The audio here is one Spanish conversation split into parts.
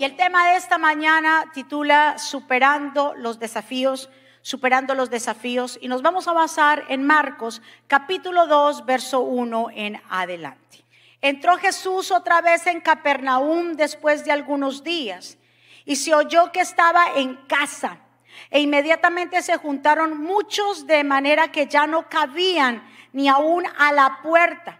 Y el tema de esta mañana titula Superando los desafíos, superando los desafíos. Y nos vamos a basar en Marcos capítulo 2, verso 1 en adelante. Entró Jesús otra vez en Capernaum después de algunos días y se oyó que estaba en casa. E inmediatamente se juntaron muchos de manera que ya no cabían ni aún a la puerta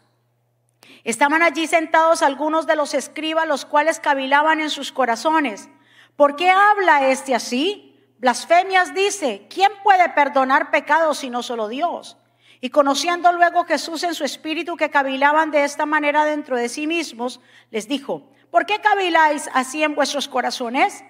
Estaban allí sentados algunos de los escribas, los cuales cavilaban en sus corazones. ¿Por qué habla este así? Blasfemias dice, ¿quién puede perdonar pecados sino solo Dios? Y conociendo luego Jesús en su espíritu que cavilaban de esta manera dentro de sí mismos, les dijo, ¿por qué caviláis así en vuestros corazones?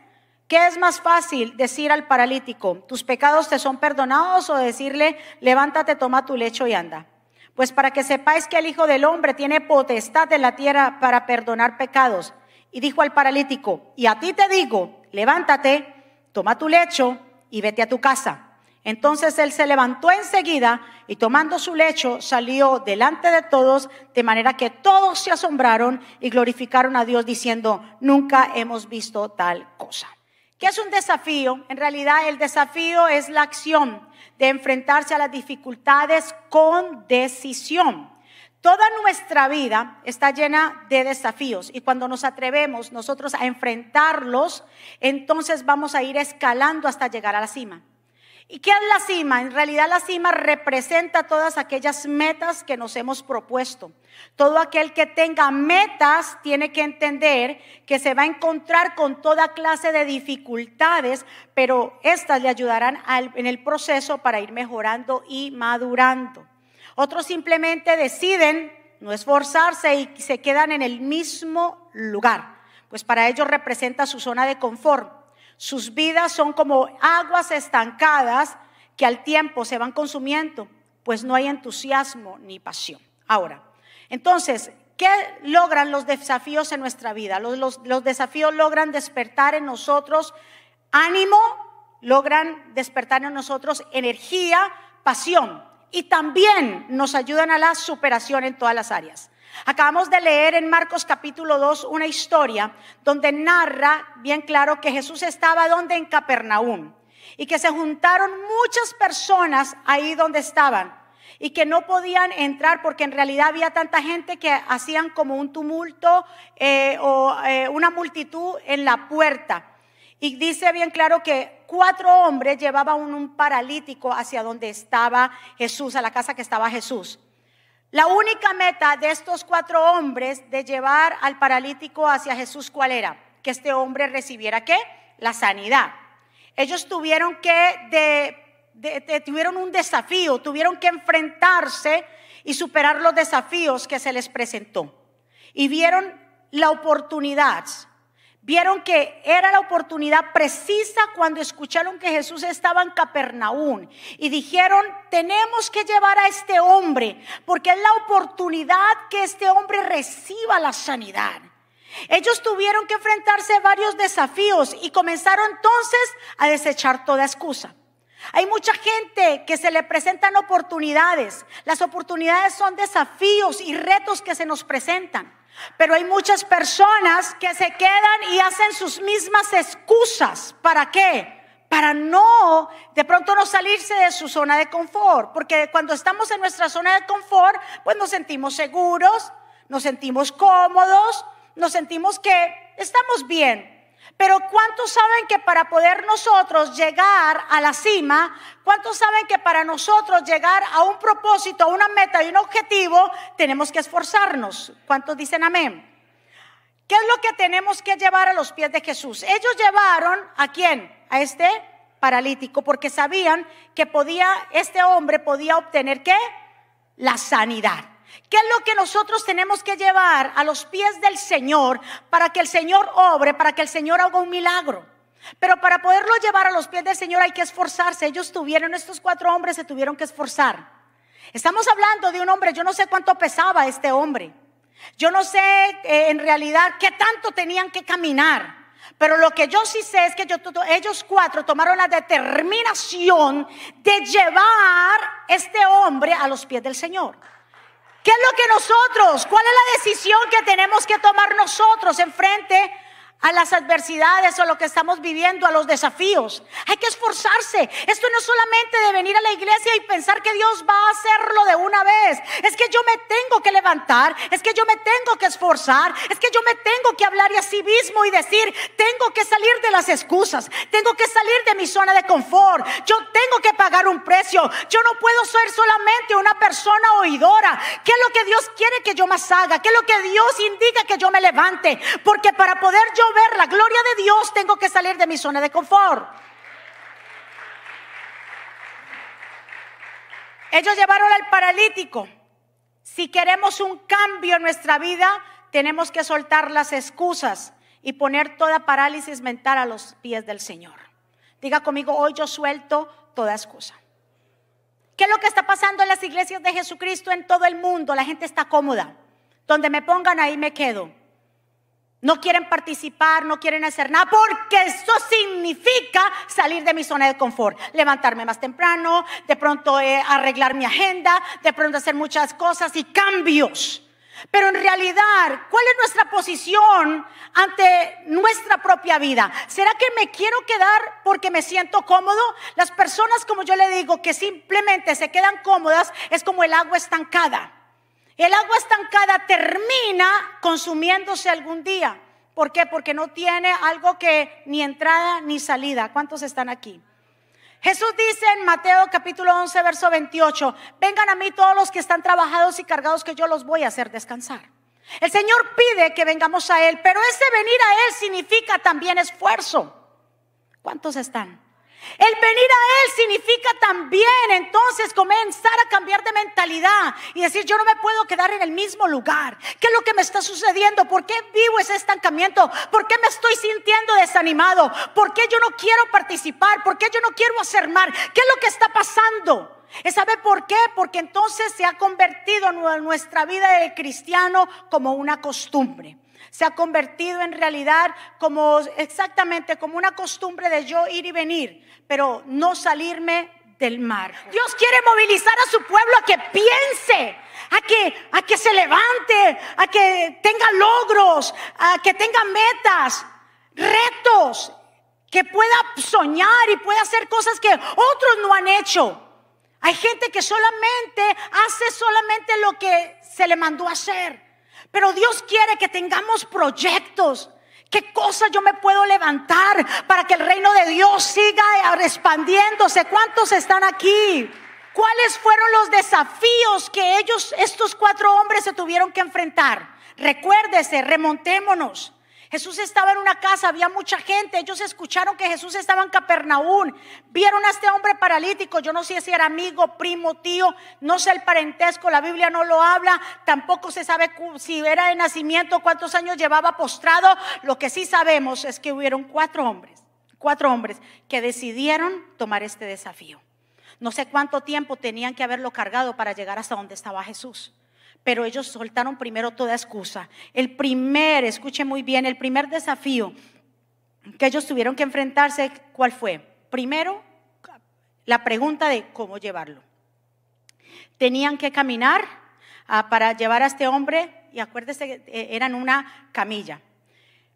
¿Qué es más fácil decir al paralítico, tus pecados te son perdonados o decirle, levántate, toma tu lecho y anda? Pues para que sepáis que el Hijo del Hombre tiene potestad de la tierra para perdonar pecados. Y dijo al paralítico, y a ti te digo, levántate, toma tu lecho y vete a tu casa. Entonces él se levantó enseguida y tomando su lecho salió delante de todos, de manera que todos se asombraron y glorificaron a Dios diciendo, nunca hemos visto tal cosa. ¿Qué es un desafío? En realidad el desafío es la acción de enfrentarse a las dificultades con decisión. Toda nuestra vida está llena de desafíos y cuando nos atrevemos nosotros a enfrentarlos, entonces vamos a ir escalando hasta llegar a la cima. ¿Y qué es la cima? En realidad la cima representa todas aquellas metas que nos hemos propuesto. Todo aquel que tenga metas tiene que entender que se va a encontrar con toda clase de dificultades, pero estas le ayudarán en el proceso para ir mejorando y madurando. Otros simplemente deciden no esforzarse y se quedan en el mismo lugar, pues para ellos representa su zona de confort. Sus vidas son como aguas estancadas que al tiempo se van consumiendo, pues no hay entusiasmo ni pasión. Ahora, entonces, ¿qué logran los desafíos en nuestra vida? Los, desafíos logran despertar en nosotros ánimo, logran despertar en nosotros energía, pasión y también nos ayudan a la superación en todas las áreas. Acabamos de leer en Marcos capítulo 2 una historia donde narra bien claro que Jesús estaba donde en Capernaum y que se juntaron muchas personas ahí donde estaban y que no podían entrar porque en realidad había tanta gente que hacían como un tumulto eh, o eh, una multitud en la puerta. Y dice bien claro que cuatro hombres llevaban un paralítico hacia donde estaba Jesús, a la casa que estaba Jesús. La única meta de estos cuatro hombres de llevar al paralítico hacia Jesús, ¿cuál era? Que este hombre recibiera qué? La sanidad. Ellos tuvieron que, tuvieron un desafío, tuvieron que enfrentarse y superar los desafíos que se les presentó. Y vieron la oportunidad vieron que era la oportunidad precisa cuando escucharon que Jesús estaba en Capernaum y dijeron, tenemos que llevar a este hombre porque es la oportunidad que este hombre reciba la sanidad. Ellos tuvieron que enfrentarse a varios desafíos y comenzaron entonces a desechar toda excusa. Hay mucha gente que se le presentan oportunidades. Las oportunidades son desafíos y retos que se nos presentan. Pero hay muchas personas que se quedan y hacen sus mismas excusas. ¿Para qué? Para no, de pronto no salirse de su zona de confort. Porque cuando estamos en nuestra zona de confort, pues nos sentimos seguros, nos sentimos cómodos, nos sentimos que estamos bien. Pero ¿cuántos saben que para poder nosotros llegar a la cima, cuántos saben que para nosotros llegar a un propósito, a una meta y un objetivo, tenemos que esforzarnos? ¿Cuántos dicen amén? ¿Qué es lo que tenemos que llevar a los pies de Jesús? Ellos llevaron a quién? A este paralítico, porque sabían que podía, este hombre podía obtener qué? La sanidad. ¿Qué es lo que nosotros tenemos que llevar a los pies del Señor para que el Señor obre, para que el Señor haga un milagro? Pero para poderlo llevar a los pies del Señor hay que esforzarse. Ellos tuvieron, estos cuatro hombres se tuvieron que esforzar. Estamos hablando de un hombre, yo no sé cuánto pesaba este hombre. Yo no sé eh, en realidad qué tanto tenían que caminar. Pero lo que yo sí sé es que ellos cuatro tomaron la determinación de llevar este hombre a los pies del Señor. ¿Qué es lo que nosotros, cuál es la decisión que tenemos que tomar nosotros en frente a las adversidades o lo que estamos viviendo, a los desafíos. Hay que esforzarse. Esto no es solamente de venir a la iglesia y pensar que Dios va a hacerlo de una vez. Es que yo me tengo que levantar, es que yo me tengo que esforzar, es que yo me tengo que hablar a sí mismo y decir, tengo que salir de las excusas, tengo que salir de mi zona de confort, yo tengo que pagar un precio, yo no puedo ser solamente una persona oidora. ¿Qué es lo que Dios quiere que yo más haga? ¿Qué es lo que Dios indica que yo me levante? Porque para poder yo ver la gloria de Dios, tengo que salir de mi zona de confort. Ellos llevaron al paralítico. Si queremos un cambio en nuestra vida, tenemos que soltar las excusas y poner toda parálisis mental a los pies del Señor. Diga conmigo, hoy yo suelto toda excusa. ¿Qué es lo que está pasando en las iglesias de Jesucristo en todo el mundo? La gente está cómoda. Donde me pongan ahí me quedo. No quieren participar, no quieren hacer nada, porque eso significa salir de mi zona de confort, levantarme más temprano, de pronto eh, arreglar mi agenda, de pronto hacer muchas cosas y cambios. Pero en realidad, ¿cuál es nuestra posición ante nuestra propia vida? ¿Será que me quiero quedar porque me siento cómodo? Las personas, como yo le digo, que simplemente se quedan cómodas, es como el agua estancada. El agua estancada termina consumiéndose algún día. ¿Por qué? Porque no tiene algo que ni entrada ni salida. ¿Cuántos están aquí? Jesús dice en Mateo capítulo 11, verso 28, vengan a mí todos los que están trabajados y cargados que yo los voy a hacer descansar. El Señor pide que vengamos a Él, pero ese venir a Él significa también esfuerzo. ¿Cuántos están? El venir a Él significa también entonces comenzar a cambiar de mentalidad y decir, yo no me puedo quedar en el mismo lugar. ¿Qué es lo que me está sucediendo? ¿Por qué vivo ese estancamiento? ¿Por qué me estoy sintiendo desanimado? ¿Por qué yo no quiero participar? ¿Por qué yo no quiero hacer mal? ¿Qué es lo que está pasando? ¿Sabe por qué? Porque entonces se ha convertido nuestra vida de cristiano como una costumbre se ha convertido en realidad como exactamente como una costumbre de yo ir y venir, pero no salirme del mar. Dios quiere movilizar a su pueblo a que piense, a que, a que se levante, a que tenga logros, a que tenga metas, retos, que pueda soñar y pueda hacer cosas que otros no han hecho. Hay gente que solamente hace solamente lo que se le mandó hacer. Pero Dios quiere que tengamos proyectos. ¿Qué cosa yo me puedo levantar para que el reino de Dios siga expandiéndose? ¿Cuántos están aquí? ¿Cuáles fueron los desafíos que ellos, estos cuatro hombres, se tuvieron que enfrentar? Recuérdese, remontémonos. Jesús estaba en una casa, había mucha gente, ellos escucharon que Jesús estaba en Capernaum, vieron a este hombre paralítico, yo no sé si era amigo, primo, tío, no sé el parentesco, la Biblia no lo habla, tampoco se sabe si era de nacimiento, cuántos años llevaba postrado, lo que sí sabemos es que hubieron cuatro hombres, cuatro hombres que decidieron tomar este desafío. No sé cuánto tiempo tenían que haberlo cargado para llegar hasta donde estaba Jesús pero ellos soltaron primero toda excusa. El primer, escuche muy bien, el primer desafío que ellos tuvieron que enfrentarse, ¿cuál fue? Primero, la pregunta de cómo llevarlo. Tenían que caminar ah, para llevar a este hombre, y acuérdese eh, eran una camilla.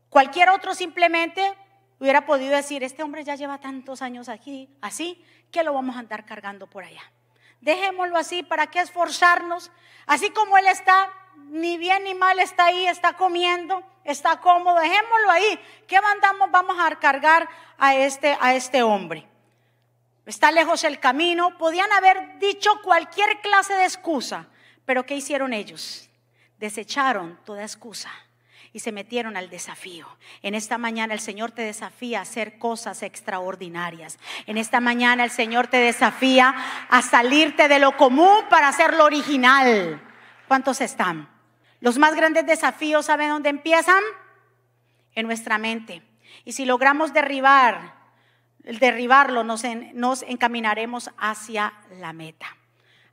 Cualquier otro simplemente hubiera podido decir, este hombre ya lleva tantos años aquí, así, que lo vamos a andar cargando por allá. Dejémoslo así, ¿para qué esforzarnos? Así como Él está, ni bien ni mal está ahí, está comiendo, está cómodo, dejémoslo ahí. ¿Qué mandamos? Vamos a cargar a este, a este hombre. Está lejos el camino. Podían haber dicho cualquier clase de excusa, pero ¿qué hicieron ellos? Desecharon toda excusa y se metieron al desafío. En esta mañana el Señor te desafía a hacer cosas extraordinarias. En esta mañana el Señor te desafía a salirte de lo común para hacer lo original. ¿Cuántos están? Los más grandes desafíos, ¿saben dónde empiezan? En nuestra mente. Y si logramos derribar, derribarlo, nos, nos encaminaremos hacia la meta.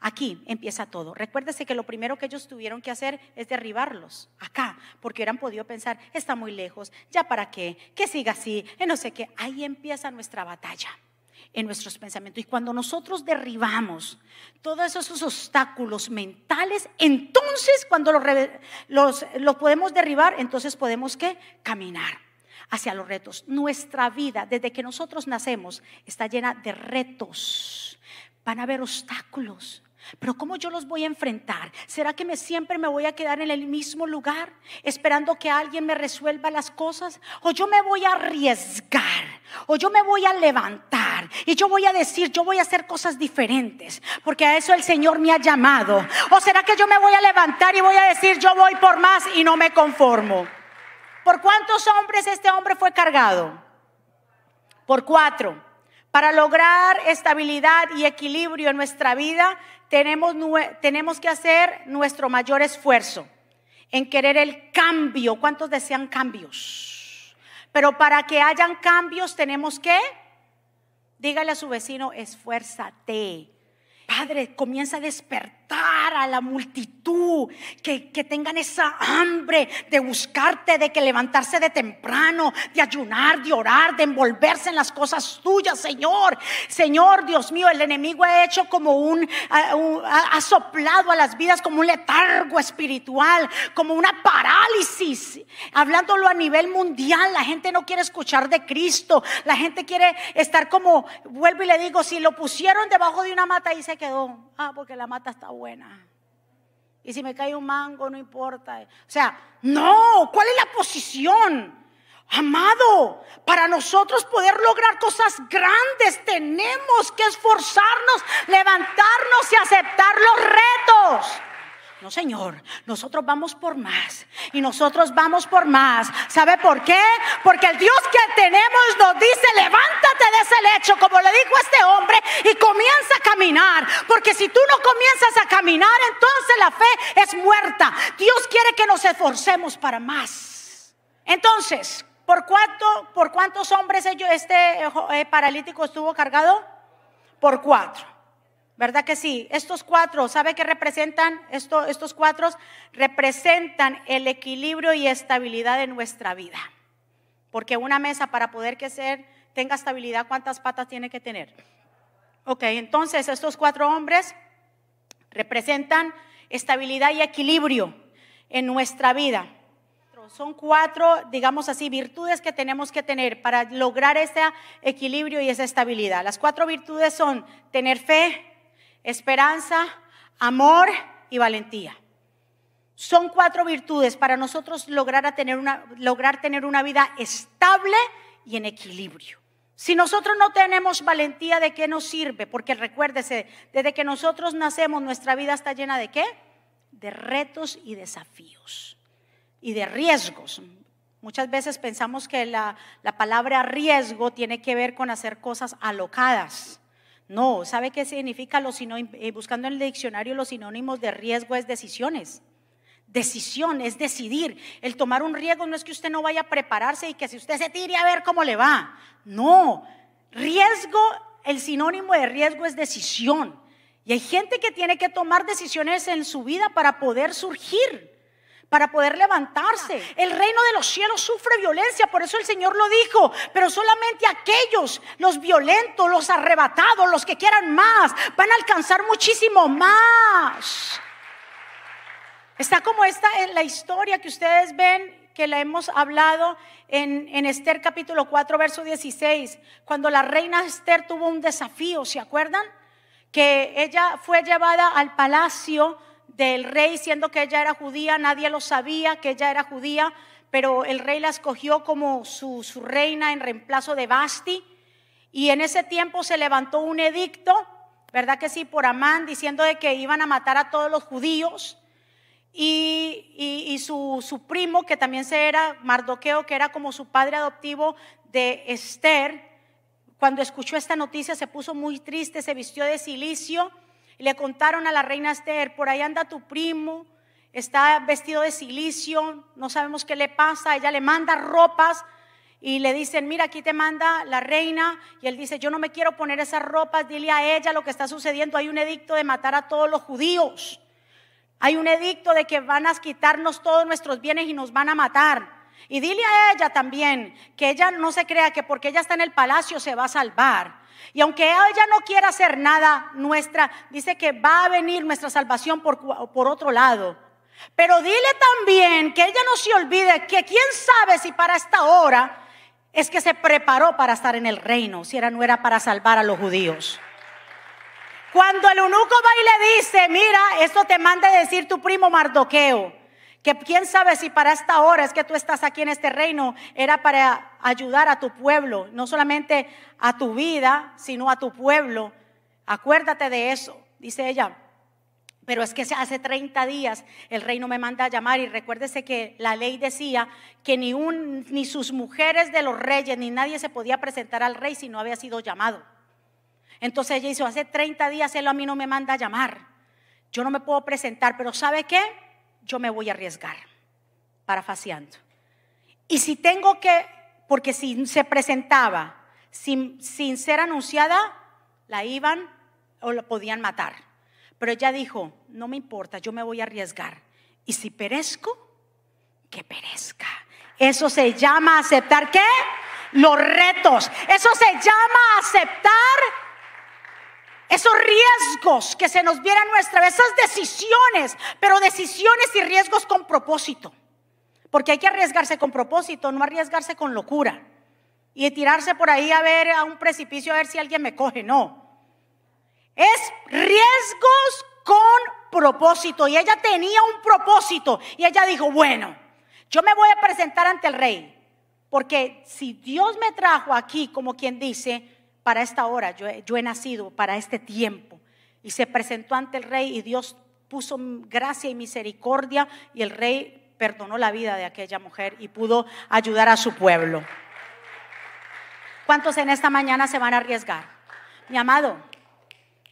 Aquí empieza todo. Recuérdese que lo primero que ellos tuvieron que hacer es derribarlos acá, porque hubieran podido pensar, está muy lejos, ya para qué, que siga así, no sé qué. Ahí empieza nuestra batalla en nuestros pensamientos. Y cuando nosotros derribamos todos esos obstáculos mentales, entonces cuando los, los, podemos derribar, entonces podemos ¿qué? caminar hacia los retos. Nuestra vida, desde que nosotros nacemos, está llena de retos. Van a haber obstáculos. Pero ¿cómo yo los voy a enfrentar? ¿Será que me, siempre me voy a quedar en el mismo lugar esperando que alguien me resuelva las cosas? ¿O yo me voy a arriesgar? ¿O yo me voy a levantar? Y yo voy a decir, yo voy a hacer cosas diferentes, porque a eso el Señor me ha llamado. ¿O será que yo me voy a levantar y voy a decir, yo voy por más y no me conformo? ¿Por cuántos hombres este hombre fue cargado? Por cuatro. Para lograr estabilidad y equilibrio en nuestra vida, tenemos, tenemos que hacer nuestro mayor esfuerzo en querer el cambio. ¿Cuántos desean cambios? Pero para que hayan cambios tenemos que, dígale a su vecino, esfuérzate. Padre, comienza a despertar a la multitud, que, que, tengan esa hambre de buscarte, de que levantarse de temprano, de ayunar, de orar, de envolverse en las cosas tuyas, Señor. Señor, Dios mío, el enemigo ha hecho como un, ha, soplado a las vidas como un letargo espiritual, como una parálisis, hablándolo a nivel mundial. La gente no quiere escuchar de Cristo, la gente quiere estar como, vuelvo y le digo, si lo pusieron debajo de una mata y se quedó. Ah, porque la mata está buena. Y si me cae un mango, no importa. O sea, no, ¿cuál es la posición? Amado, para nosotros poder lograr cosas grandes tenemos que esforzarnos, levantarnos y aceptar los retos. No, Señor, nosotros vamos por más y nosotros vamos por más. ¿Sabe por qué? Porque el Dios que tenemos nos dice, levántate de ese lecho, como le dijo este hombre, y comienza a caminar. Porque si tú no comienzas a caminar, entonces la fe es muerta. Dios quiere que nos esforcemos para más. Entonces, ¿por, cuánto, por cuántos hombres este eh, paralítico estuvo cargado? Por cuatro. ¿Verdad que sí? Estos cuatro, ¿sabe qué representan? estos cuatro representan el equilibrio y estabilidad de nuestra vida. Porque una mesa para poder que tenga estabilidad, ¿cuántas patas tiene que tener? Ok, entonces estos cuatro hombres representan estabilidad y equilibrio en nuestra vida. Son cuatro, digamos así, virtudes que tenemos que tener para lograr ese equilibrio y esa estabilidad. Las cuatro virtudes son tener fe, esperanza, amor y valentía. Son cuatro virtudes para nosotros lograr tener, una, lograr tener una vida estable y en equilibrio. Si nosotros no tenemos valentía, ¿de qué nos sirve? Porque recuérdese, desde que nosotros nacemos, nuestra vida está llena de qué? De retos y desafíos y de riesgos. Muchas veces pensamos que la, la palabra riesgo tiene que ver con hacer cosas alocadas. No, ¿sabe qué significa los? Eh, buscando en el diccionario los sinónimos de riesgo es decisiones. Decisión es decidir. El tomar un riesgo no es que usted no vaya a prepararse y que si usted se tire a ver cómo le va. No, riesgo, el sinónimo de riesgo es decisión. Y hay gente que tiene que tomar decisiones en su vida para poder surgir para poder levantarse. El reino de los cielos sufre violencia, por eso el Señor lo dijo, pero solamente aquellos, los violentos, los arrebatados, los que quieran más, van a alcanzar muchísimo más. Está como esta en la historia que ustedes ven que la hemos hablado en, en, Esther capítulo 4, verso 16, cuando la reina Esther tuvo un desafío, ¿se acuerdan? Que ella fue llevada al palacio del rey, siendo que ella era judía, nadie lo sabía que ella era judía, pero el rey la escogió como su, reina en reemplazo de Basti. Y en ese tiempo se levantó un edicto, ¿verdad que sí? Por Amán, diciendo de que iban a matar a todos los judíos. Y, su, su, primo, que también se era Mardoqueo, que era como su padre adoptivo de Esther, cuando escuchó esta noticia se puso muy triste, se vistió de silicio le contaron a la reina Esther, por ahí anda tu primo, está vestido de silicio, no sabemos qué le pasa, ella le manda ropas y le dicen, mira, aquí te manda la reina. Y él dice, yo no me quiero poner esas ropas, dile a ella lo que está sucediendo. Hay un edicto de matar a todos los judíos. Hay un edicto de que van a quitarnos todos nuestros bienes y nos van a matar. Y dile a ella también que ella no se crea que porque ella está en el palacio se va a salvar. Y aunque ella no quiera hacer nada nuestra, dice que va a venir nuestra salvación por, por otro lado. Pero dile también que ella no se olvide que quién sabe si para esta hora es que se preparó para estar en el reino, si era no era para salvar a los judíos. Cuando el eunuco va y le dice, mira, esto te manda decir tu primo Mardoqueo, que quién sabe si para esta hora es que tú estás aquí en este reino, era para ayudar a tu pueblo, no solamente a tu vida, sino a tu pueblo. Acuérdate de eso, dice ella. Pero es que hace 30 días el rey no me manda a llamar y recuérdese que la ley decía que ni, un, ni sus mujeres de los reyes ni nadie se podía presentar al rey si no había sido llamado. Entonces ella dijo, hace 30 días él a mí no me manda a llamar. Yo no me puedo presentar, pero ¿sabe qué? Yo me voy a arriesgar, parafaseando. Y si tengo que, porque si se presentaba sin, sin ser anunciada, la iban o la podían matar. Pero ella dijo, no me importa, yo me voy a arriesgar. Y si perezco, que perezca. Eso se llama aceptar qué? Los retos. Eso se llama aceptar esos riesgos que se nos vieran nuestra vez, esas decisiones, pero decisiones y riesgos con propósito. Porque hay que arriesgarse con propósito, no arriesgarse con locura. Y tirarse por ahí a ver a un precipicio a ver si alguien me coge, no. Es riesgos con propósito. Y ella tenía un propósito. Y ella dijo, bueno, yo me voy a presentar ante el rey. Porque si Dios me trajo aquí, como quien dice, para esta hora, yo, he nacido para este tiempo. Y se presentó ante el rey y Dios puso gracia y misericordia y el rey perdonó la vida de aquella mujer y pudo ayudar a su pueblo. ¿Cuántos en esta mañana se van a arriesgar? Mi amado,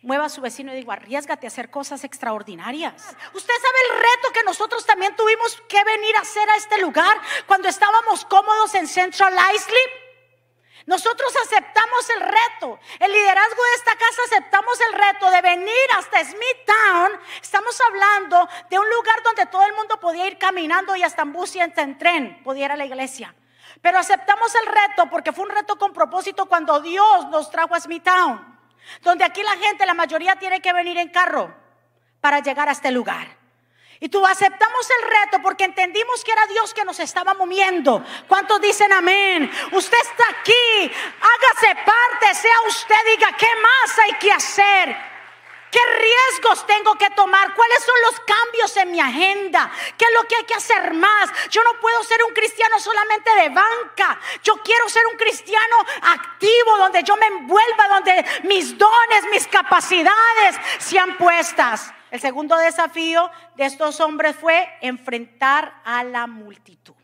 Mueva a su vecino y digo, arriesgate a hacer cosas extraordinarias. Usted sabe el reto que nosotros también tuvimos que venir a hacer a este lugar cuando estábamos cómodos en Central Islip. Nosotros aceptamos el reto. El liderazgo de esta casa aceptamos el reto de venir hasta Smithtown. Estamos hablando de un lugar donde todo el mundo podía ir caminando y hasta en bus y en tren podía a la iglesia. Pero aceptamos el reto porque fue un reto con propósito cuando Dios nos trajo a Smithtown. Donde aquí la gente, la mayoría tiene que venir en carro para llegar a este lugar. Y tú aceptamos el reto porque entendimos que era Dios que nos estaba moviendo. ¿Cuántos dicen amén? Usted está aquí, hágase parte, sea usted, diga, ¿qué más hay que hacer? ¿Qué riesgos tengo que tomar? ¿Cuáles son los cambios en mi agenda? ¿Qué es lo que hay que hacer más? Yo no puedo ser un cristiano solamente de banca. Yo quiero ser un cristiano activo, donde yo me envuelva, donde mis dones, mis capacidades sean puestas. El segundo desafío de estos hombres fue enfrentar a la multitud.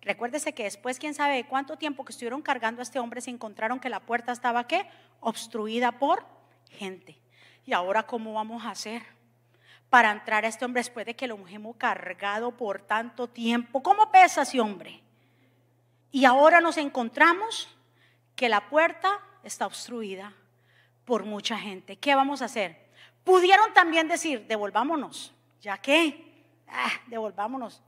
Recuérdese que después, quién sabe cuánto tiempo que estuvieron cargando a este hombre, se encontraron que la puerta estaba qué? Obstruida por gente. ¿Y ahora cómo vamos a hacer? Para entrar a este hombre después de que lo hemos cargado por tanto tiempo. ¿Cómo pesa ese hombre? Y ahora nos encontramos que la puerta está obstruida por mucha gente. ¿Qué vamos a hacer? Pudieron también decir, devolvámonos, ya que, ah, devolvámonos.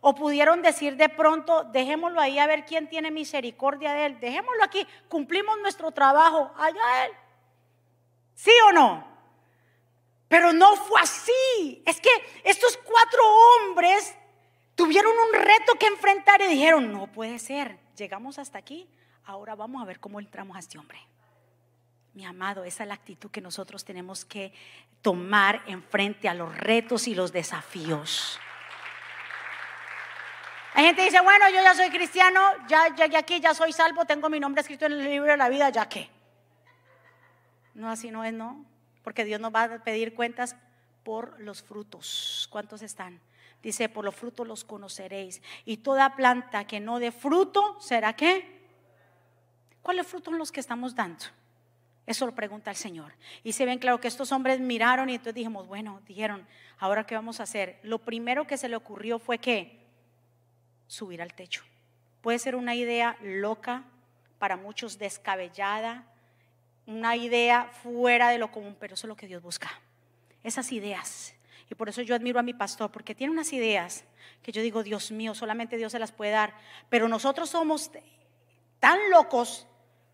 O pudieron decir de pronto, dejémoslo ahí a ver quién tiene misericordia de él. Dejémoslo aquí, cumplimos nuestro trabajo, allá él. ¿Sí o no? Pero no fue así. Es que estos cuatro hombres tuvieron un reto que enfrentar y dijeron, no puede ser, llegamos hasta aquí, ahora vamos a ver cómo entramos a este hombre. Mi amado, esa es la actitud que nosotros tenemos que tomar en frente a los retos y los desafíos. Hay gente que dice, bueno, yo ya soy cristiano, ya llegué aquí, ya soy salvo, tengo mi nombre escrito en el libro de la vida, ya que. No, así no es, no porque Dios nos va a pedir cuentas por los frutos. ¿Cuántos están? Dice, por los frutos los conoceréis. Y toda planta que no dé fruto, ¿será qué? ¿Cuáles frutos son los que estamos dando? Eso lo pregunta el Señor. Y se ven claro que estos hombres miraron y entonces dijimos, bueno, dijeron, ahora qué vamos a hacer. Lo primero que se le ocurrió fue que subir al techo. Puede ser una idea loca, para muchos descabellada, una idea fuera de lo común, pero eso es lo que Dios busca. Esas ideas. Y por eso yo admiro a mi pastor, porque tiene unas ideas que yo digo, Dios mío, solamente Dios se las puede dar. Pero nosotros somos tan locos,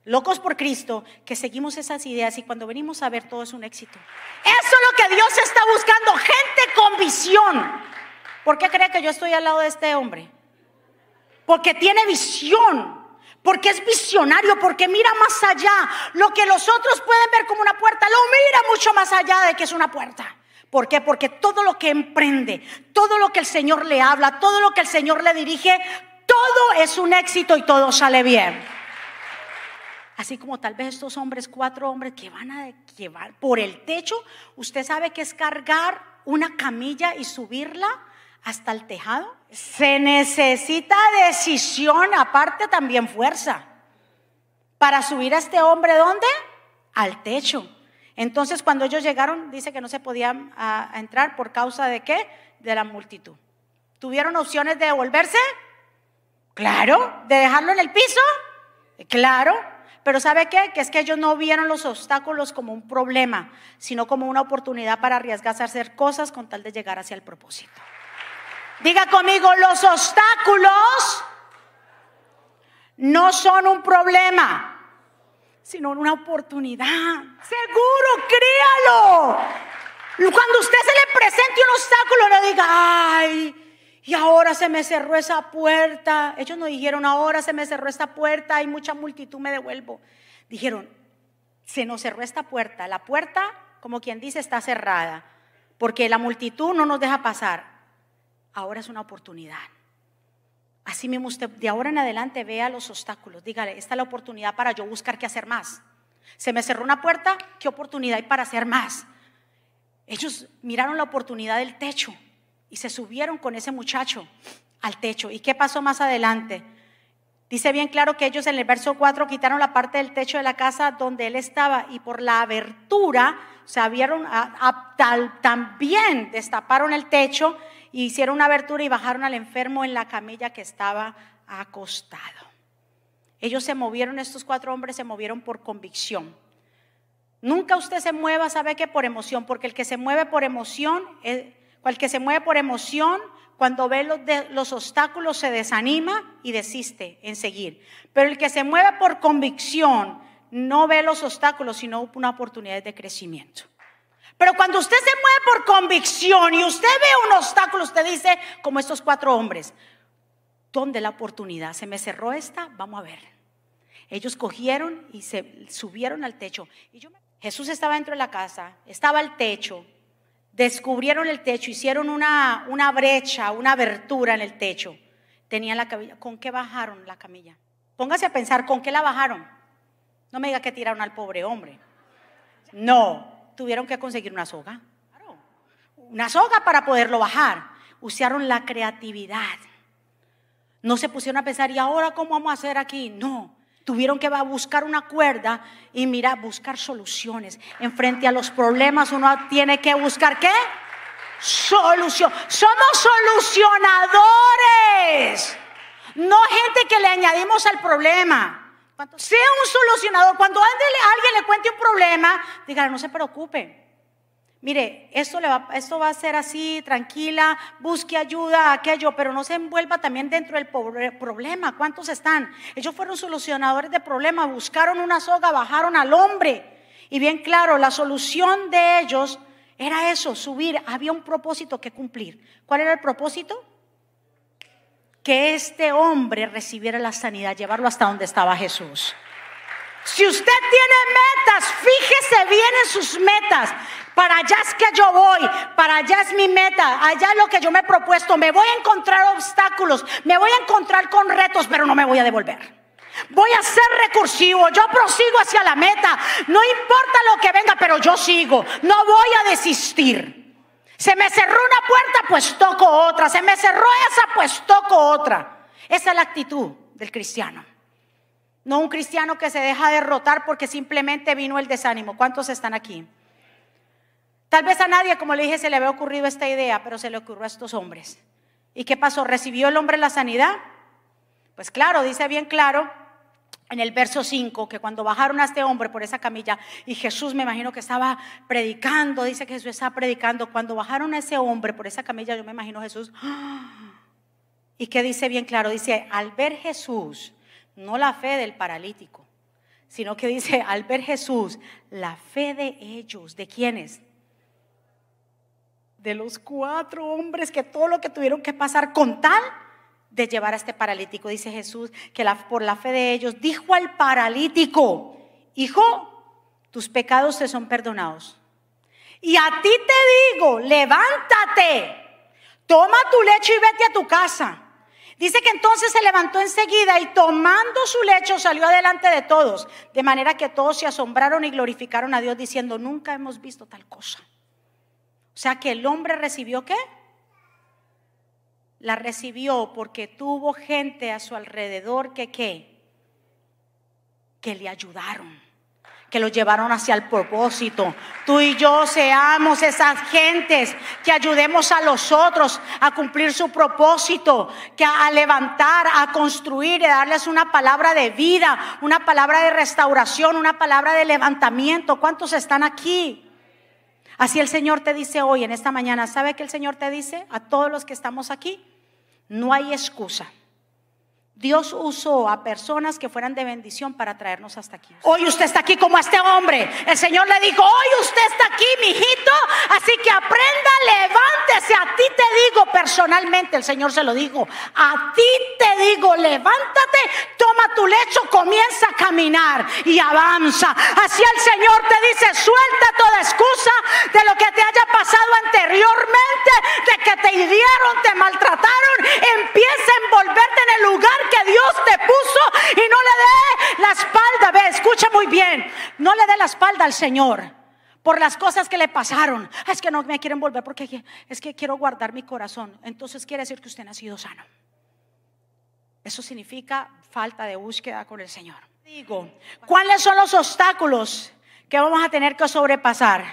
locos por Cristo, que seguimos esas ideas y cuando venimos a ver todo es un éxito. Eso es lo que Dios está buscando, gente con visión. ¿Por qué cree que yo estoy al lado de este hombre? Porque tiene visión porque es visionario, porque mira más allá. Lo que los otros pueden ver como una puerta, lo mira mucho más allá de que es una puerta. ¿Por qué? Porque todo lo que emprende, todo lo que el Señor le habla, todo lo que el Señor le dirige, todo es un éxito y todo sale bien. Así como tal vez estos hombres, cuatro hombres que van a llevar por el techo, usted sabe que es cargar una camilla y subirla hasta el tejado. Se necesita decisión, aparte también fuerza, para subir a este hombre, ¿dónde? Al techo. Entonces cuando ellos llegaron, dice que no se podían ah, entrar por causa de qué? De la multitud. ¿Tuvieron opciones de devolverse? Claro. ¿De dejarlo en el piso? Claro. Pero ¿sabe qué? Que es que ellos no vieron los obstáculos como un problema, sino como una oportunidad para arriesgarse a hacer cosas con tal de llegar hacia el propósito. Diga conmigo, los obstáculos no son un problema, sino una oportunidad. Seguro, créalo. Cuando usted se le presente un obstáculo, no diga, ay, y ahora se me cerró esa puerta. Ellos no dijeron, ahora se me cerró esta puerta, hay mucha multitud, me devuelvo. Dijeron, se nos cerró esta puerta. La puerta, como quien dice, está cerrada, porque la multitud no nos deja pasar ahora es una oportunidad. Así mismo usted de ahora en adelante vea los obstáculos. Dígale, esta es la oportunidad para yo buscar qué hacer más. Se me cerró una puerta, ¿qué oportunidad hay para hacer más? Ellos miraron la oportunidad del techo y se subieron con ese muchacho al techo. ¿Y qué pasó más adelante? Dice bien claro que ellos en el verso 4 quitaron la parte del techo de la casa donde él estaba y por la abertura se abrieron, también destaparon el techo hicieron una abertura y bajaron al enfermo en la camilla que estaba acostado. Ellos se movieron, estos cuatro hombres se movieron por convicción. Nunca usted se mueva, sabe que por emoción, porque el que se mueve por emoción, el, que se mueve por emoción, cuando ve los, los obstáculos se desanima y desiste en seguir. Pero el que se mueve por convicción no ve los obstáculos, sino una oportunidad de crecimiento. Pero cuando usted se mueve por convicción y usted ve un obstáculo, usted dice, como estos cuatro hombres, ¿dónde la oportunidad? ¿Se me cerró esta? Vamos a ver. Ellos cogieron y se subieron al techo. Y Jesús estaba dentro de la casa, estaba el techo, descubrieron el techo, hicieron una, una brecha, una abertura en el techo. Tenían la camilla. ¿Con qué bajaron la camilla? Póngase a pensar, ¿con qué la bajaron? No me diga que tiraron al pobre hombre. No, tuvieron que conseguir una soga. Una soga para poderlo bajar. Usaron la creatividad. No se pusieron a pensar, ¿y ahora cómo vamos a hacer aquí? No. Tuvieron que buscar una cuerda y mira, buscar soluciones. En frente a los problemas uno tiene que buscar qué? Solución. Somos solucionadores. No gente que le añadimos al problema. Sea un solucionador. Cuando alguien le cuente un problema, dígale, no se preocupe. Mire, esto, va, va a ser así, tranquila, busque ayuda, aquello, pero no se envuelva también dentro del problema. ¿Cuántos están? Ellos fueron solucionadores de problemas, buscaron una soga, bajaron al hombre. Y bien claro, la solución de ellos era eso, subir. Había un propósito que cumplir. ¿Cuál era el propósito? que este hombre recibiera la sanidad, llevarlo hasta donde estaba Jesús. Si usted tiene metas, fíjese bien en sus metas. Para allá es que yo voy, para allá es mi meta, allá es lo que yo me he propuesto. Me voy a encontrar obstáculos, me voy a encontrar con retos, pero no me voy a devolver. Voy a ser recursivo, yo prosigo hacia la meta. No importa lo que venga, pero yo sigo. No voy a desistir. Se me cerró una puerta, pues toco otra. Se me cerró esa, pues toco otra. Esa es la actitud del cristiano. No un cristiano que se deja derrotar porque simplemente vino el desánimo. ¿Cuántos están aquí? Tal vez a nadie, como le dije, se le había ocurrido esta idea, pero se le ocurrió a estos hombres. ¿Y qué pasó? ¿Recibió el hombre la sanidad? Pues claro, dice bien claro en el verso 5 que cuando bajaron a este hombre por esa camilla y Jesús me imagino que estaba predicando, dice que Jesús estaba predicando, cuando bajaron a ese hombre por esa camilla, yo me imagino Jesús, y que dice bien claro, dice, al ver Jesús, no la fe del paralítico, sino que dice, al ver Jesús, la fe de ellos, ¿de quiénes? De los cuatro hombres que todo lo que tuvieron que pasar con tal de llevar a este paralítico. Dice Jesús que por la fe de ellos dijo al paralítico, hijo, tus pecados te son perdonados. Y a ti te digo, levántate, toma tu lecho y vete a tu casa. Dice que entonces se levantó enseguida y tomando su lecho salió adelante de todos, de manera que todos se asombraron y glorificaron a Dios diciendo, nunca hemos visto tal cosa. O sea que el hombre recibió qué? la recibió porque tuvo gente a su alrededor que qué, que le ayudaron, que lo llevaron hacia el propósito. Tú y yo seamos esas gentes que ayudemos a los otros a cumplir su propósito, que a levantar, a construir y darles una palabra de vida, una palabra de restauración, una palabra de levantamiento. ¿Cuántos están aquí? Así el Señor te dice hoy, en esta mañana, ¿sabe que el Señor te dice a todos los que estamos aquí? No hay excusa. Dios usó a personas que fueran de bendición para traernos hasta aquí. Hoy usted está aquí como este hombre. El Señor le dijo, hoy usted está aquí, mijito, así que aprenda, levántese. A ti te digo personalmente, el Señor se lo dijo, a ti te digo, levántate, toma tu lecho, comienza a caminar y avanza. Así el Señor te dice, suelta toda excusa de lo que te haya pasado anteriormente, de que te hirieron, te maltrataron, empieza a envolverte en el lugar que Dios te puso y no le dé la espalda. Ve, escucha muy bien. No le dé la espalda al Señor por las cosas que le pasaron. Es que no me quieren volver porque es que quiero guardar mi corazón. Entonces quiere decir que usted ha sido sano. Eso significa falta de búsqueda con el Señor. Digo, ¿cuáles son los obstáculos que vamos a tener que sobrepasar?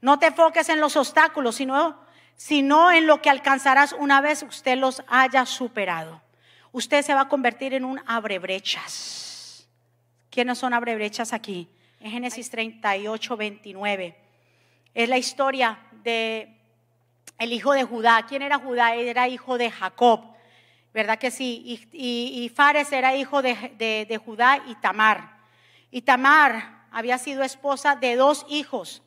No te enfoques en los obstáculos, sino, sino en lo que alcanzarás una vez usted los haya superado usted se va a convertir en un abrebrechas. ¿Quiénes son abrebrechas aquí? En Génesis 38, 29. Es la historia de el hijo de Judá. ¿Quién era Judá? Era hijo de Jacob. ¿Verdad que sí? Y, Fares era hijo de, de Judá y Tamar. Y Tamar había sido esposa de dos hijos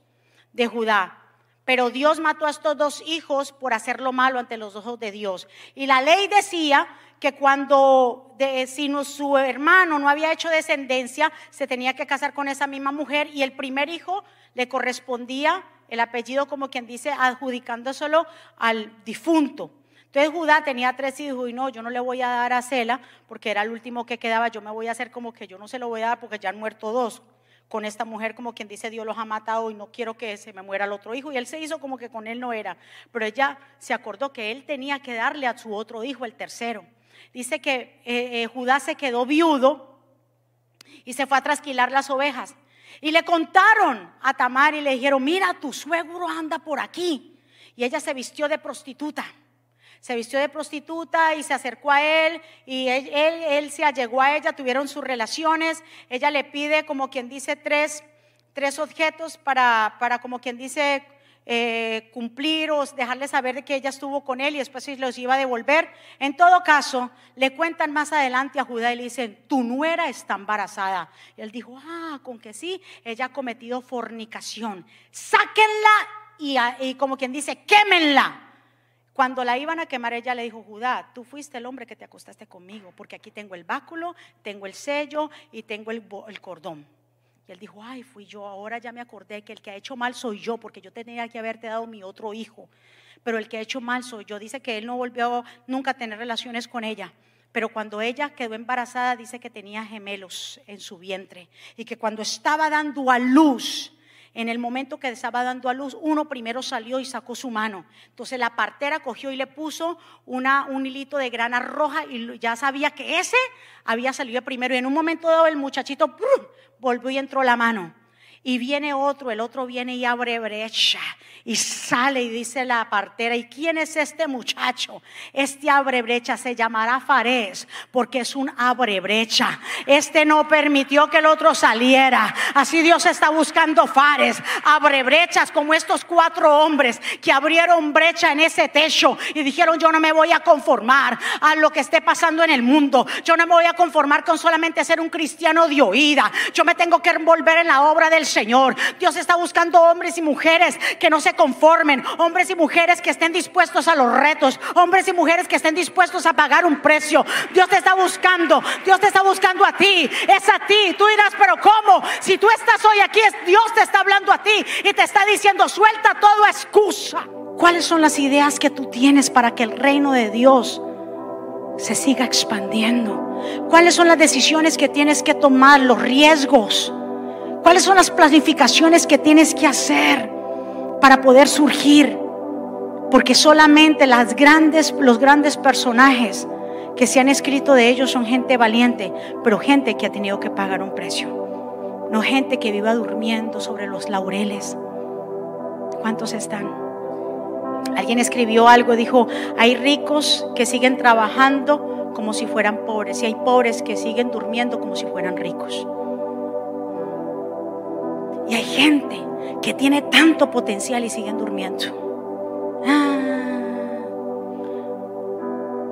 de Judá. Pero Dios mató a estos dos hijos por hacer lo malo ante los ojos de Dios. Y la ley decía que cuando de, su hermano no había hecho descendencia, se tenía que casar con esa misma mujer y el primer hijo le correspondía el apellido, como quien dice, adjudicándoselo al difunto. Entonces Judá tenía tres hijos y no, yo no le voy a dar a Cela porque era el último que quedaba, yo me voy a hacer como que yo no se lo voy a dar porque ya han muerto dos. Con esta mujer, como quien dice, Dios los ha matado y no quiero que se me muera el otro hijo. Y él se hizo como que con él no era. Pero ella se acordó que él tenía que darle a su otro hijo, el tercero dice que eh, eh, Judá se quedó viudo y se fue a trasquilar las ovejas. Y le contaron a Tamar y le dijeron, mira, tu suegro anda por aquí. Y ella se vistió de prostituta. Se vistió de prostituta y se acercó a él y él, él, se allegó a ella, tuvieron sus relaciones. Ella le pide, como quien dice, tres, tres objetos para, para, como quien dice, eh, cumplir dejarle saber de que ella estuvo con él y después los iba a devolver. En todo caso, le cuentan más adelante a Judá y le dicen, tu nuera está embarazada. Y él dijo, ah, con que sí, ella ha cometido fornicación. Sáquenla y, como quien dice, quémenla. Cuando la iban a quemar, ella le dijo, Judá, tú fuiste el hombre que te acostaste conmigo, porque aquí tengo el báculo, tengo el sello y tengo el cordón. Y él dijo, ay, fui yo, ahora ya me acordé que el que ha hecho mal soy yo, porque yo tenía que haberte dado mi otro hijo, pero el que ha hecho mal soy yo. Dice que él no volvió nunca a tener relaciones con ella, pero cuando ella quedó embarazada dice que tenía gemelos en su vientre. Y que cuando estaba dando a luz, en el momento que estaba dando a luz, uno primero salió y sacó su mano. Entonces la partera cogió y le puso un hilito de grana roja y ya sabía que ese había salido primero. Y en un momento dado el muchachito volvió y entró la mano. Y viene otro, el otro viene y abre brecha. Y sale y dice la partera, ¿y quién es este muchacho? Este abre brecha se llamará Farés, porque es un abre brecha. Este no permitió que el otro saliera. Así Dios está buscando Fares, abre brechas como estos cuatro hombres que abrieron brecha en ese techo y dijeron, yo no me voy a conformar a lo que esté pasando en el mundo. Yo no me voy a conformar con solamente ser un cristiano de oída. Yo me tengo que envolver en la obra del Señor. Dios está buscando hombres y mujeres que no se conformen, hombres y mujeres que estén dispuestos a los retos, hombres y mujeres que estén dispuestos a pagar un precio. Dios te está buscando, Dios te está buscando a ti, es a ti. Tú dirás, pero ¿cómo? Si tú estás hoy aquí, Dios te está hablando a ti y te está diciendo, suelta toda excusa. ¿Cuáles son las ideas que tú tienes para que el reino de Dios se siga expandiendo? ¿Cuáles son las decisiones que tienes que tomar, los riesgos? ¿Cuáles son las planificaciones que tienes que hacer para poder surgir? Porque solamente los grandes personajes que se han escrito de ellos son gente valiente, pero gente que ha tenido que pagar un precio. No gente que viva durmiendo sobre los laureles. ¿Cuántos están? Alguien escribió algo, dijo, hay ricos que siguen trabajando como si fueran pobres y hay pobres que siguen durmiendo como si fueran ricos. Y hay gente que tiene tanto potencial y siguen durmiendo. Ah.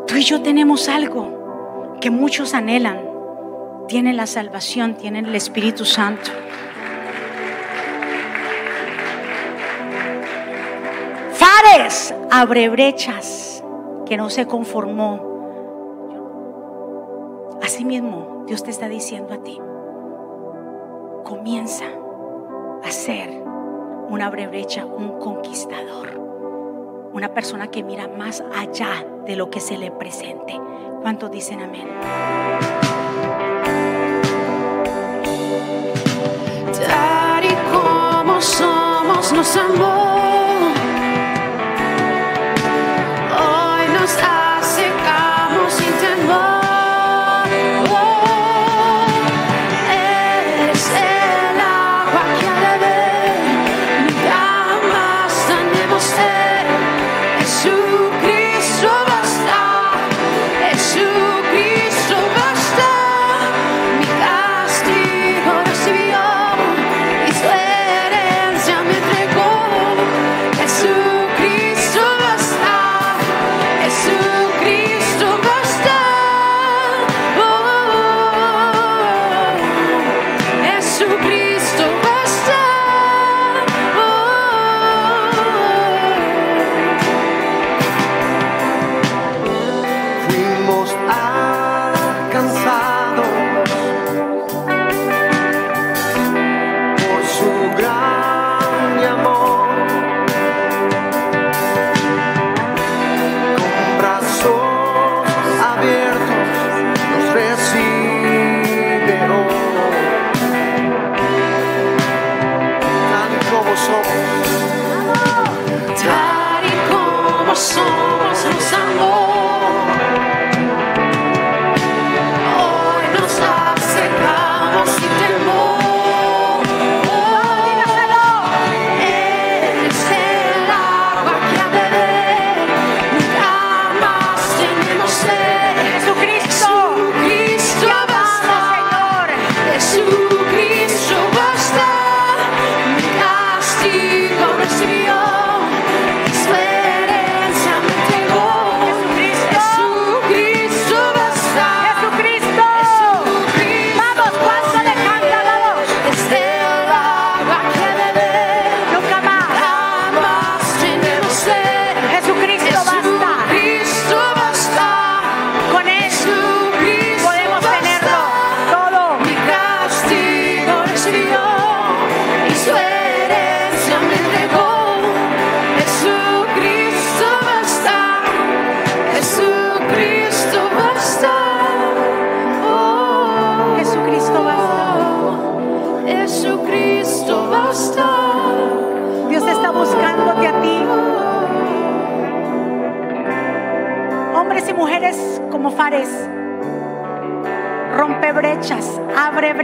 tú y yo tenemos algo que muchos anhelan. Tienen la salvación, tienen el Espíritu Santo. Fares abre brechas que no se conformó. Asimismo, Dios te está diciendo a ti, comienza ser una brecha, un conquistador, una persona que mira más allá de lo que se le presente. ¿Cuántos dicen amén? Tal y como somos.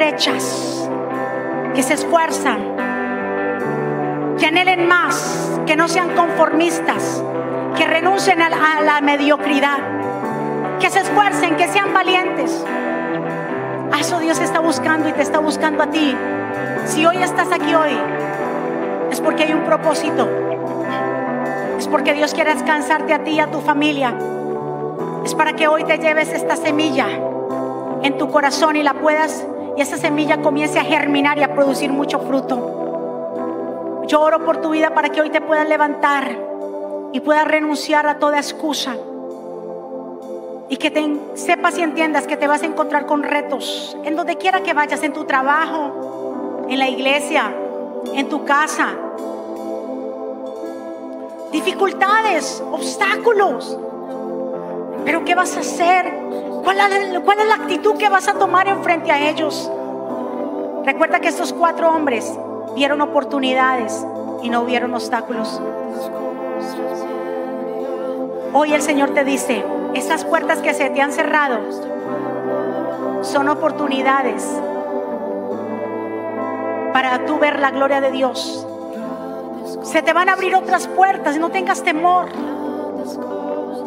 Que se esfuerzan, que anhelen más, que no sean conformistas, que renuncien a la, mediocridad, que se esfuercen, que sean valientes. A eso Dios está buscando y te está buscando a ti. Si hoy estás aquí hoy, es porque hay un propósito. Es porque Dios quiere descansarte a ti y a tu familia. Es para que hoy te lleves esta semilla en tu corazón y la puedas y esa semilla comience a germinar y a producir mucho fruto. Yo oro por tu vida para que hoy te puedas levantar y puedas renunciar a toda excusa. Y que sepas y entiendas que te vas a encontrar con retos en donde quiera que vayas, en tu trabajo, en la iglesia, en tu casa. Dificultades, obstáculos. Pero ¿qué vas a hacer? ¿Cuál es, la actitud que vas a tomar en frente a ellos? Recuerda que estos cuatro hombres vieron oportunidades y no vieron obstáculos. Hoy el Señor te dice, esas puertas que se te han cerrado son oportunidades para tú ver la gloria de Dios. Se te van a abrir otras puertas, no tengas temor.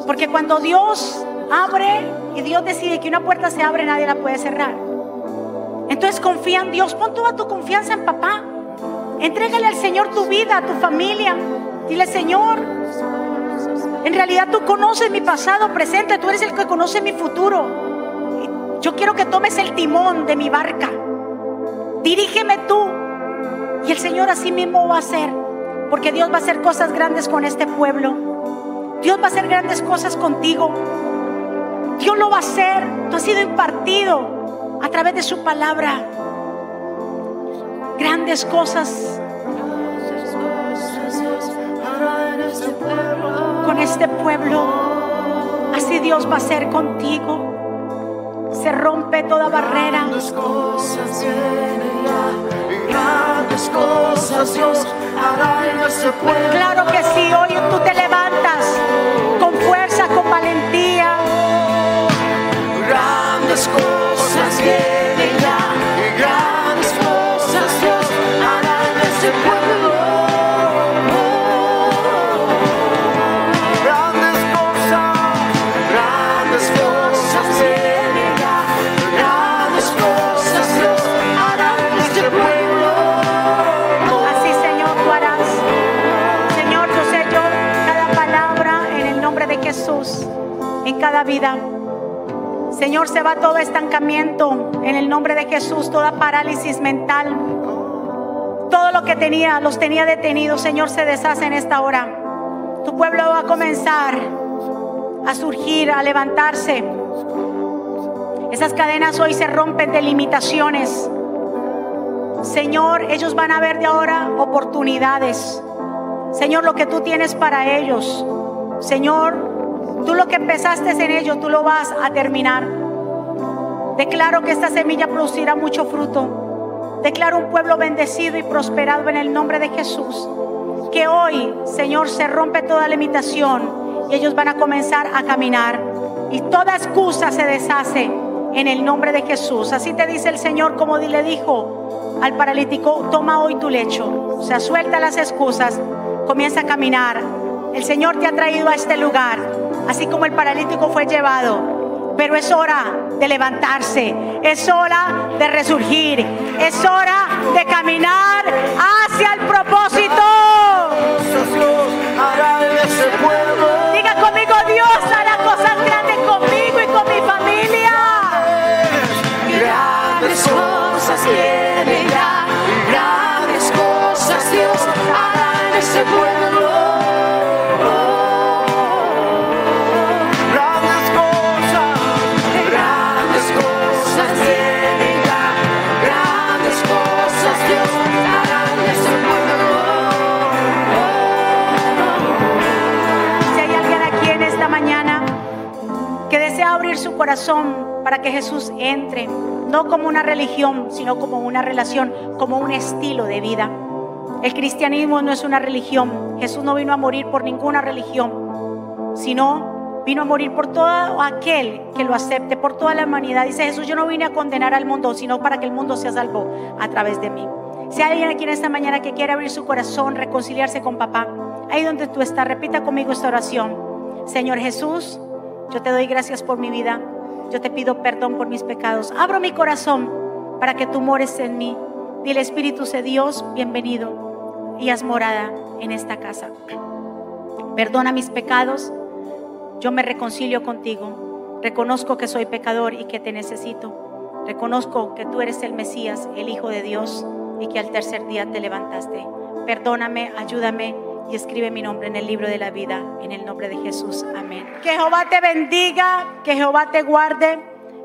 Porque cuando Dios abre y Dios decide que una puerta se abre, nadie la puede cerrar. Entonces confía en Dios, pon toda tu confianza en papá. Entrégale al Señor tu vida, tu familia. Dile, Señor, en realidad tú conoces mi pasado, presente, tú eres el que conoce mi futuro. Yo quiero que tomes el timón de mi barca. Dirígeme tú. Y el Señor así mismo va a hacer. Porque Dios va a hacer cosas grandes con este pueblo. Dios va a hacer grandes cosas contigo. Dios lo va a hacer. Tú has sido impartido a través de su palabra. Grandes cosas con este pueblo. Así Dios va a hacer contigo. Se rompe toda barrera. Grandes cosas vienen ya, y grandes cosas Dios hará en este pueblo. Claro que sí, hoy tú te levantas Se va todo estancamiento en el nombre de Jesús, toda parálisis mental. Todo lo que tenía, los tenía detenidos, Señor, se deshace en esta hora. Tu pueblo va a comenzar a surgir, a levantarse. Esas cadenas hoy se rompen de limitaciones. Señor, ellos van a ver de ahora oportunidades. Señor, lo que tú tienes para ellos. Señor, tú lo que empezaste en ellos, tú lo vas a terminar. Declaro que esta semilla producirá mucho fruto. Declaro un pueblo bendecido y prosperado en el nombre de Jesús. Que hoy, Señor, se rompe toda limitación y ellos van a comenzar a caminar. Y toda excusa se deshace en el nombre de Jesús. Así te dice el Señor, como le dijo al paralítico, toma hoy tu lecho. O sea, suelta las excusas, comienza a caminar. El Señor te ha traído a este lugar, así como el paralítico fue llevado. Pero es hora de levantarse, es hora de resurgir, es hora de caminar hacia el propósito. Corazón para que Jesús entre, no como una religión, sino como una relación, como un estilo de vida. El cristianismo no es una religión. Jesús no vino a morir por ninguna religión, sino vino a morir por todo aquel que lo acepte, por toda la humanidad. Dice Jesús, yo no vine a condenar al mundo, sino para que el mundo sea salvo a través de mí. Si hay alguien aquí en esta mañana que quiere abrir su corazón, reconciliarse con papá, ahí donde tú estás, repita conmigo esta oración. Señor Jesús, yo te doy gracias por mi vida. Yo te pido perdón por mis pecados. Abro mi corazón para que tú mores en mí. Dile Espíritu de Dios, bienvenido y haz morada en esta casa. Perdona mis pecados. Yo me reconcilio contigo. Reconozco que soy pecador y que te necesito. Reconozco que tú eres el Mesías, el Hijo de Dios, y que al tercer día te levantaste. Perdóname, ayúdame y escribe mi nombre en el libro de la vida, en el nombre de Jesús. Amén. Que Jehová te bendiga, que Jehová te guarde,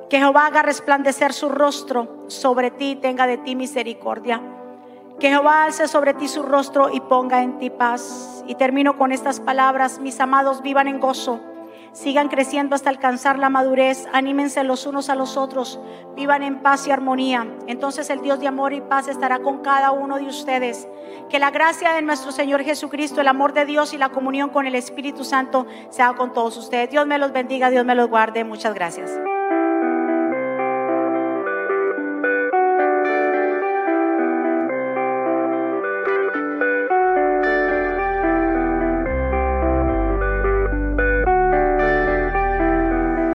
que Jehová haga resplandecer su rostro sobre ti y tenga de ti misericordia. Que Jehová alce sobre ti su rostro y ponga en ti paz. Y termino con estas palabras, mis amados, vivan en gozo. Sigan creciendo hasta alcanzar la madurez. Anímense los unos a los otros. Vivan en paz y armonía. Entonces el Dios de amor y paz estará con cada uno de ustedes. Que la gracia de nuestro Señor Jesucristo, el amor de Dios y la comunión con el Espíritu Santo sea con todos ustedes. Dios me los bendiga, Dios me los guarde. Muchas gracias.